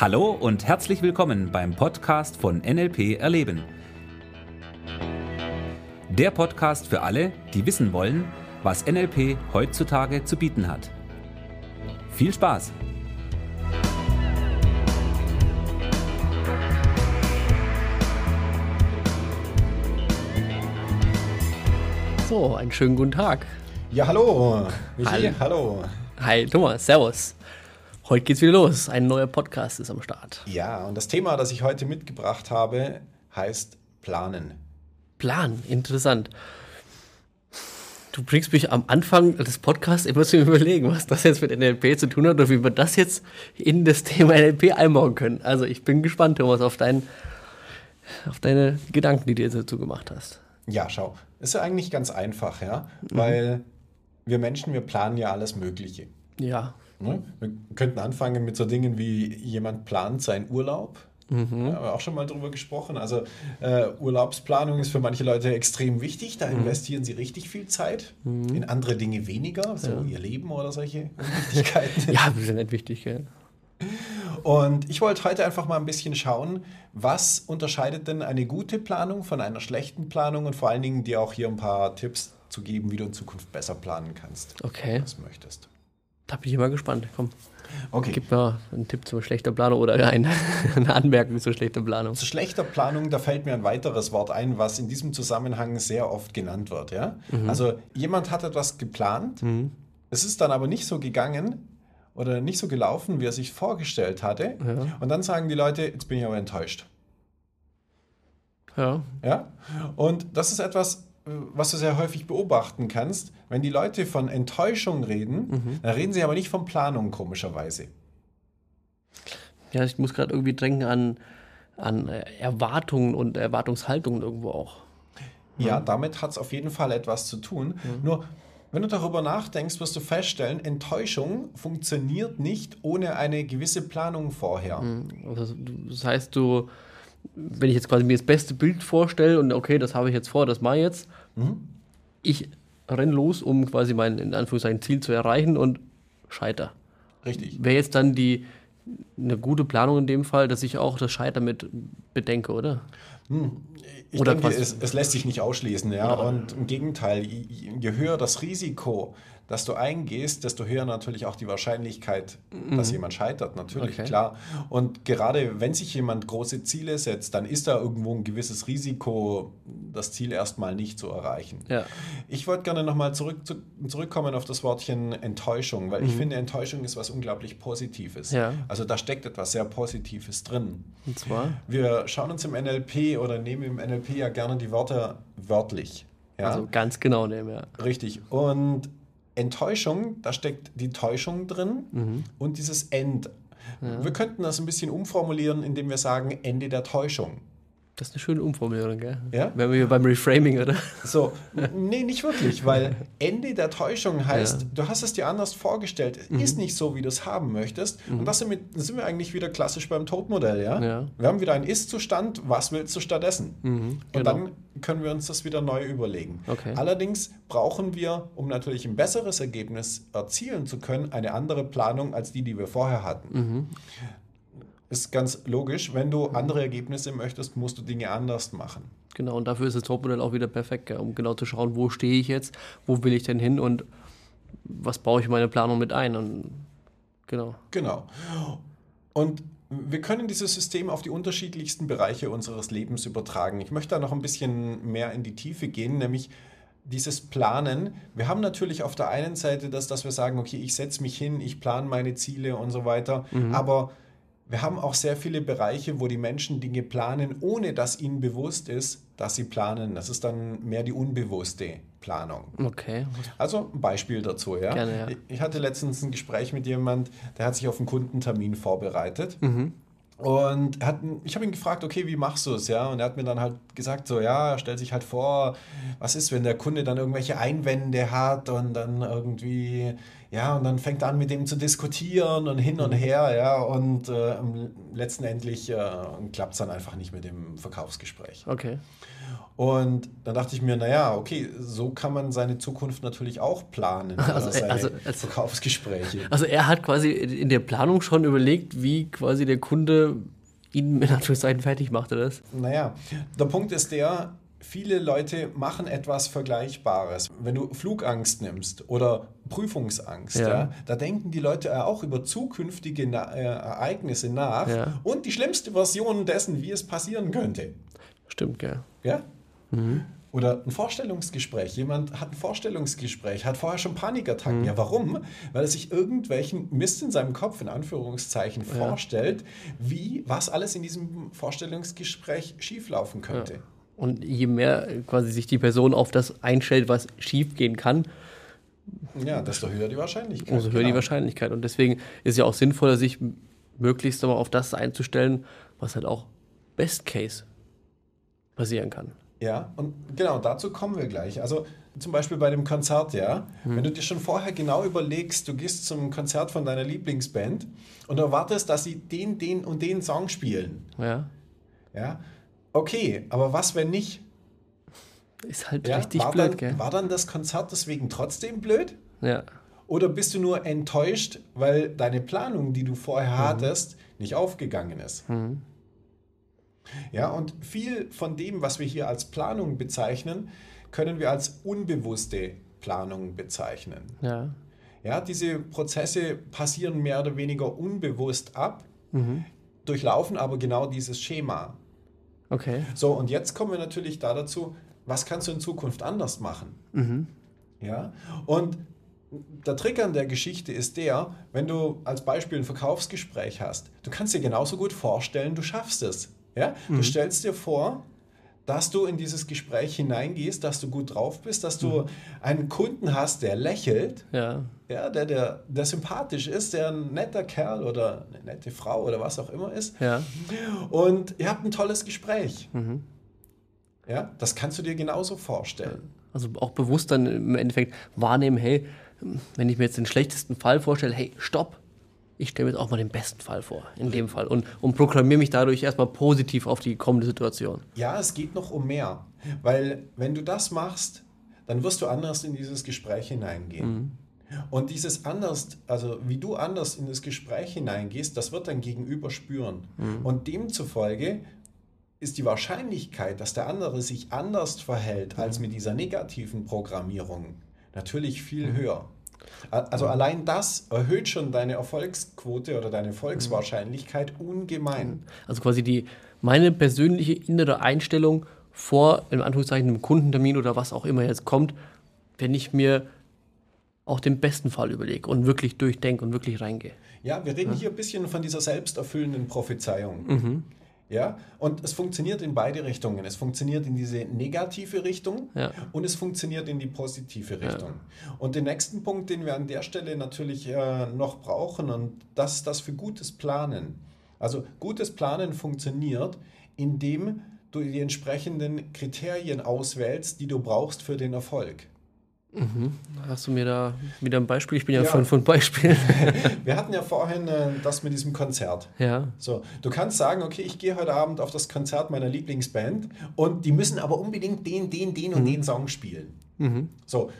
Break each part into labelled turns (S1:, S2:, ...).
S1: Hallo und herzlich willkommen beim Podcast von NLP Erleben. Der Podcast für alle, die wissen wollen, was NLP heutzutage zu bieten hat. Viel Spaß!
S2: So, einen schönen guten Tag.
S3: Ja, hallo.
S2: Michi, hallo.
S3: hallo.
S2: Hi, Thomas, servus. Heute geht's wieder los. Ein neuer Podcast ist am Start.
S3: Ja, und das Thema, das ich heute mitgebracht habe, heißt Planen.
S2: Plan, interessant. Du bringst mich am Anfang des Podcasts immer zu überlegen, was das jetzt mit NLP zu tun hat oder wie wir das jetzt in das Thema NLP einbauen können. Also ich bin gespannt, Thomas, auf, dein, auf deine Gedanken, die du jetzt dazu gemacht hast.
S3: Ja, schau. Ist ja eigentlich ganz einfach, ja. Mhm. Weil wir Menschen, wir planen ja alles Mögliche.
S2: Ja.
S3: Ne? Wir könnten anfangen mit so Dingen wie jemand plant seinen Urlaub. Mhm. Ja, haben wir auch schon mal drüber gesprochen. Also äh, Urlaubsplanung ist für manche Leute extrem wichtig. Da mhm. investieren sie richtig viel Zeit. Mhm. In andere Dinge weniger, so ja. ihr Leben oder solche Wichtigkeiten.
S2: ja, das ist nicht wichtig. Ja.
S3: Und ich wollte heute einfach mal ein bisschen schauen, was unterscheidet denn eine gute Planung von einer schlechten Planung und vor allen Dingen dir auch hier ein paar Tipps zu geben, wie du in Zukunft besser planen kannst.
S2: Okay.
S3: Was möchtest.
S2: Da bin ich immer gespannt. Komm. Okay. Gib mir einen Tipp zu schlechter Planung oder eine, eine Anmerkung zu schlechter Planung.
S3: Zu schlechter Planung, da fällt mir ein weiteres Wort ein, was in diesem Zusammenhang sehr oft genannt wird. Ja? Mhm. Also jemand hat etwas geplant, mhm. es ist dann aber nicht so gegangen oder nicht so gelaufen, wie er sich vorgestellt hatte. Ja. Und dann sagen die Leute, jetzt bin ich aber enttäuscht.
S2: Ja.
S3: Ja. Und das ist etwas, was du sehr häufig beobachten kannst, wenn die Leute von Enttäuschung reden, mhm. dann reden sie aber nicht von Planung, komischerweise.
S2: Ja, ich muss gerade irgendwie denken an, an Erwartungen und Erwartungshaltungen irgendwo auch.
S3: Ja, mhm. damit hat es auf jeden Fall etwas zu tun. Mhm. Nur, wenn du darüber nachdenkst, wirst du feststellen, Enttäuschung funktioniert nicht ohne eine gewisse Planung vorher.
S2: Mhm. Also, das heißt, du wenn ich jetzt quasi mir das beste Bild vorstelle und okay, das habe ich jetzt vor, das mache ich jetzt, mhm. ich renne los, um quasi mein in Anführungszeichen Ziel zu erreichen und scheiter.
S3: Richtig.
S2: Wäre jetzt dann die eine gute Planung in dem Fall, dass ich auch das Scheitern mit bedenke, oder?
S3: Hm. Ich oder denke, es, es, lässt sich nicht ausschließen, ja. Und im Gegenteil, je höher das Risiko, dass du eingehst, desto höher natürlich auch die Wahrscheinlichkeit, mhm. dass jemand scheitert, natürlich, okay. klar. Und gerade wenn sich jemand große Ziele setzt, dann ist da irgendwo ein gewisses Risiko, das Ziel erstmal nicht zu erreichen.
S2: Ja.
S3: Ich wollte gerne nochmal zurück, zu, zurückkommen auf das Wortchen Enttäuschung, weil mhm. ich finde, Enttäuschung ist was unglaublich Positives.
S2: Ja.
S3: Also da steckt etwas sehr Positives drin.
S2: Und zwar?
S3: Wir schauen uns im NLP oder nehmen im NLP ja gerne die Wörter wörtlich. Ja?
S2: Also ganz genau nehmen, ja.
S3: Richtig. Und Enttäuschung, da steckt die Täuschung drin mhm. und dieses End. Ja. Wir könnten das ein bisschen umformulieren, indem wir sagen Ende der Täuschung.
S2: Das ist eine schöne Umformulierung, gell?
S3: Ja.
S2: Wenn wir hier beim Reframing, oder?
S3: So, nee, nicht wirklich, weil Ende der Täuschung heißt, ja. du hast es dir anders vorgestellt, es mhm. ist nicht so, wie du es haben möchtest. Mhm. Und das sind wir, sind wir eigentlich wieder klassisch beim Todmodell, ja?
S2: ja?
S3: Wir haben wieder einen Ist-Zustand, was willst du stattdessen? Mhm, genau. Und dann können wir uns das wieder neu überlegen.
S2: Okay.
S3: Allerdings brauchen wir, um natürlich ein besseres Ergebnis erzielen zu können, eine andere Planung als die, die wir vorher hatten.
S2: Mhm
S3: ist ganz logisch. Wenn du andere Ergebnisse möchtest, musst du Dinge anders machen.
S2: Genau, und dafür ist das Topmodell auch wieder perfekt, um genau zu schauen, wo stehe ich jetzt, wo will ich denn hin und was baue ich in meine Planung mit ein. Und genau.
S3: Genau. Und wir können dieses System auf die unterschiedlichsten Bereiche unseres Lebens übertragen. Ich möchte da noch ein bisschen mehr in die Tiefe gehen, nämlich dieses Planen. Wir haben natürlich auf der einen Seite das, dass wir sagen, okay, ich setze mich hin, ich plane meine Ziele und so weiter, mhm. aber wir haben auch sehr viele Bereiche, wo die Menschen Dinge planen, ohne dass ihnen bewusst ist, dass sie planen. Das ist dann mehr die unbewusste Planung.
S2: Okay.
S3: Also ein Beispiel dazu. Ja?
S2: Gerne, ja.
S3: Ich hatte letztens ein Gespräch mit jemand, der hat sich auf einen Kundentermin vorbereitet.
S2: Mhm.
S3: Und hat, ich habe ihn gefragt, okay, wie machst du es? Ja? Und er hat mir dann halt gesagt, so, ja, stellt sich halt vor, was ist, wenn der Kunde dann irgendwelche Einwände hat und dann irgendwie ja, und dann fängt er an mit dem zu diskutieren und hin und her, ja, und äh, letztendlich äh, klappt es dann einfach nicht mit dem Verkaufsgespräch.
S2: Okay.
S3: Und dann dachte ich mir, naja, okay, so kann man seine Zukunft natürlich auch planen.
S2: Also,
S3: seine
S2: also, also,
S3: Verkaufsgespräche.
S2: Also er hat quasi in der Planung schon überlegt, wie quasi der Kunde ihn in Anführungszeichen fertig macht, oder das?
S3: Naja, der Punkt ist der, viele Leute machen etwas Vergleichbares. Wenn du Flugangst nimmst oder Prüfungsangst, ja. ja da denken die Leute auch über zukünftige Na äh, Ereignisse nach ja. und die schlimmste Version dessen, wie es passieren könnte.
S2: Stimmt, gell.
S3: Ja? Mhm. Oder ein Vorstellungsgespräch. Jemand hat ein Vorstellungsgespräch, hat vorher schon Panikattacken. Mhm. Ja, warum? Weil er sich irgendwelchen Mist in seinem Kopf, in Anführungszeichen, ja. vorstellt, wie, was alles in diesem Vorstellungsgespräch schieflaufen könnte. Ja.
S2: Und je mehr quasi sich die Person auf das einstellt, was schiefgehen kann,
S3: ja, desto höher die Wahrscheinlichkeit.
S2: Umso höher genau. die Wahrscheinlichkeit. Und deswegen ist es ja auch sinnvoller, sich möglichst aber auf das einzustellen, was halt auch Best Case passieren kann.
S3: Ja, und genau dazu kommen wir gleich. Also zum Beispiel bei dem Konzert, ja, hm. wenn du dir schon vorher genau überlegst, du gehst zum Konzert von deiner Lieblingsband und erwartest, dass sie den, den und den Song spielen.
S2: Ja.
S3: Ja, okay, aber was, wenn nicht?
S2: Ist halt ja, richtig
S3: war
S2: blöd,
S3: dann,
S2: gell?
S3: War dann das Konzert deswegen trotzdem blöd?
S2: Ja.
S3: Oder bist du nur enttäuscht, weil deine Planung, die du vorher mhm. hattest, nicht aufgegangen ist?
S2: Mhm.
S3: Ja, und viel von dem, was wir hier als Planung bezeichnen, können wir als unbewusste Planung bezeichnen.
S2: Ja.
S3: Ja, diese Prozesse passieren mehr oder weniger unbewusst ab,
S2: mhm.
S3: durchlaufen aber genau dieses Schema.
S2: Okay.
S3: So, und jetzt kommen wir natürlich da dazu, was kannst du in Zukunft anders machen?
S2: Mhm.
S3: Ja, und der Trick an der Geschichte ist der, wenn du als Beispiel ein Verkaufsgespräch hast, du kannst dir genauso gut vorstellen, du schaffst es. Ja? Mhm. Du stellst dir vor, dass du in dieses Gespräch hineingehst, dass du gut drauf bist, dass du mhm. einen Kunden hast, der lächelt,
S2: ja.
S3: Ja, der, der, der sympathisch ist, der ein netter Kerl oder eine nette Frau oder was auch immer ist.
S2: Ja.
S3: Und ihr habt ein tolles Gespräch.
S2: Mhm.
S3: Ja, das kannst du dir genauso vorstellen.
S2: Also auch bewusst dann im Endeffekt wahrnehmen, hey, wenn ich mir jetzt den schlechtesten Fall vorstelle, hey, stopp, ich stelle mir jetzt auch mal den besten Fall vor, in dem Fall. Und, und proklamiere mich dadurch erstmal positiv auf die kommende Situation.
S3: Ja, es geht noch um mehr. Weil wenn du das machst, dann wirst du anders in dieses Gespräch hineingehen.
S2: Mhm.
S3: Und dieses anders, also wie du anders in das Gespräch hineingehst, das wird dein Gegenüber spüren.
S2: Mhm.
S3: Und demzufolge ist die Wahrscheinlichkeit, dass der andere sich anders verhält als mit dieser negativen Programmierung, natürlich viel mhm. höher. Also allein das erhöht schon deine Erfolgsquote oder deine Erfolgswahrscheinlichkeit ungemein.
S2: Also quasi die meine persönliche innere Einstellung vor, in Anführungszeichen, einem Kundentermin oder was auch immer jetzt kommt, wenn ich mir auch den besten Fall überlege und wirklich durchdenke und wirklich reingehe.
S3: Ja, wir reden ja. hier ein bisschen von dieser selbsterfüllenden Prophezeiung.
S2: Mhm.
S3: Ja, und es funktioniert in beide Richtungen. Es funktioniert in diese negative Richtung
S2: ja.
S3: und es funktioniert in die positive Richtung. Ja. Und den nächsten Punkt, den wir an der Stelle natürlich äh, noch brauchen, und das ist das für gutes Planen. Also gutes Planen funktioniert, indem du die entsprechenden Kriterien auswählst, die du brauchst für den Erfolg.
S2: Mhm. Hast du mir da wieder ein Beispiel? Ich bin ja, ja. von, von Beispielen.
S3: Wir hatten ja vorhin äh, das mit diesem Konzert.
S2: Ja.
S3: So, du kannst sagen, okay, ich gehe heute Abend auf das Konzert meiner Lieblingsband und die müssen aber unbedingt den, den, den und mhm. den Song spielen.
S2: Mhm.
S3: So,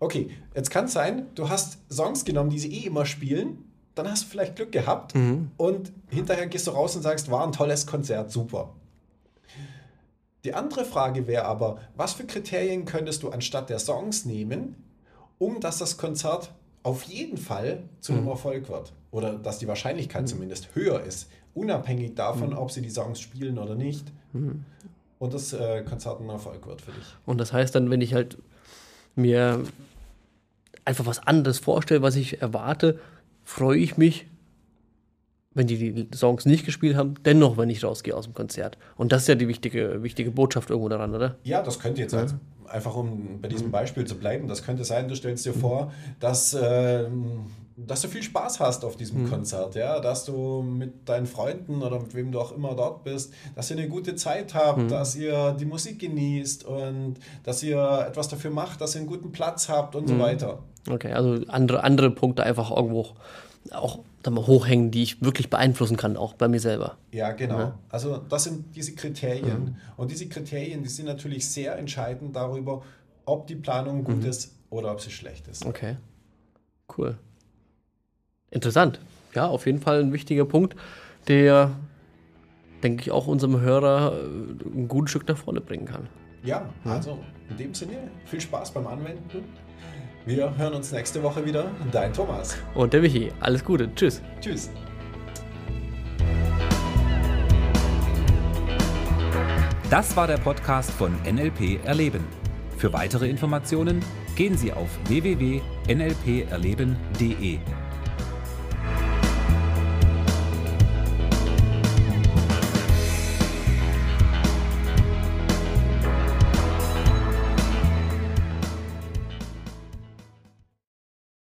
S3: okay, jetzt kann es sein, du hast Songs genommen, die sie eh immer spielen, dann hast du vielleicht Glück gehabt
S2: mhm.
S3: und hinterher gehst du raus und sagst, war ein tolles Konzert, super. Die andere Frage wäre aber, was für Kriterien könntest du anstatt der Songs nehmen, um dass das Konzert auf jeden Fall zu einem mhm. Erfolg wird? Oder dass die Wahrscheinlichkeit mhm. zumindest höher ist, unabhängig davon, mhm. ob sie die Songs spielen oder nicht.
S2: Mhm.
S3: Und das äh, Konzert ein Erfolg wird für dich.
S2: Und das heißt dann, wenn ich halt mir einfach was anderes vorstelle, was ich erwarte, freue ich mich wenn die die Songs nicht gespielt haben, dennoch, wenn ich rausgehe aus dem Konzert. Und das ist ja die wichtige, wichtige Botschaft irgendwo daran, oder?
S3: Ja, das könnte jetzt ja. als, einfach, um bei diesem Beispiel zu bleiben, das könnte sein, du stellst dir vor, dass äh, dass du viel Spaß hast auf diesem mhm. Konzert, ja, dass du mit deinen Freunden oder mit wem du auch immer dort bist, dass ihr eine gute Zeit habt, mhm. dass ihr die Musik genießt und dass ihr etwas dafür macht, dass ihr einen guten Platz habt und mhm. so weiter.
S2: Okay, also andere, andere Punkte einfach irgendwo auch mal, hochhängen, die ich wirklich beeinflussen kann, auch bei mir selber.
S3: Ja, genau. Ja. Also das sind diese Kriterien. Mhm. Und diese Kriterien, die sind natürlich sehr entscheidend darüber, ob die Planung gut mhm. ist oder ob sie schlecht ist.
S2: Okay. Cool. Interessant. Ja, auf jeden Fall ein wichtiger Punkt, der, denke ich, auch unserem Hörer äh, ein gutes Stück nach vorne bringen kann.
S3: Ja, also in dem Sinne, viel Spaß beim Anwenden. Wir hören uns nächste Woche wieder. Dein Thomas.
S2: Und der Michi. Alles Gute. Tschüss.
S3: Tschüss.
S1: Das war der Podcast von NLP Erleben. Für weitere Informationen gehen Sie auf www.nlperleben.de.